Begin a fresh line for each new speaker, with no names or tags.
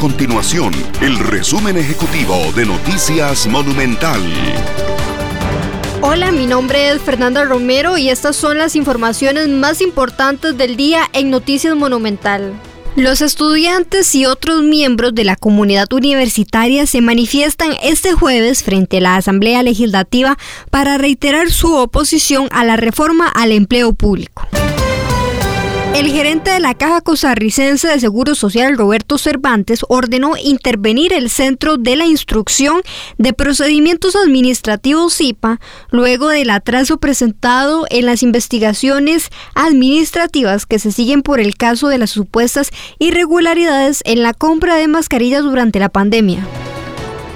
continuación el resumen ejecutivo de Noticias Monumental.
Hola, mi nombre es Fernanda Romero y estas son las informaciones más importantes del día en Noticias Monumental. Los estudiantes y otros miembros de la comunidad universitaria se manifiestan este jueves frente a la Asamblea Legislativa para reiterar su oposición a la reforma al empleo público. El gerente de la Caja Costarricense de Seguro Social, Roberto Cervantes, ordenó intervenir el Centro de la Instrucción de Procedimientos Administrativos CIPA luego del atraso presentado en las investigaciones administrativas que se siguen por el caso de las supuestas irregularidades en la compra de mascarillas durante la pandemia.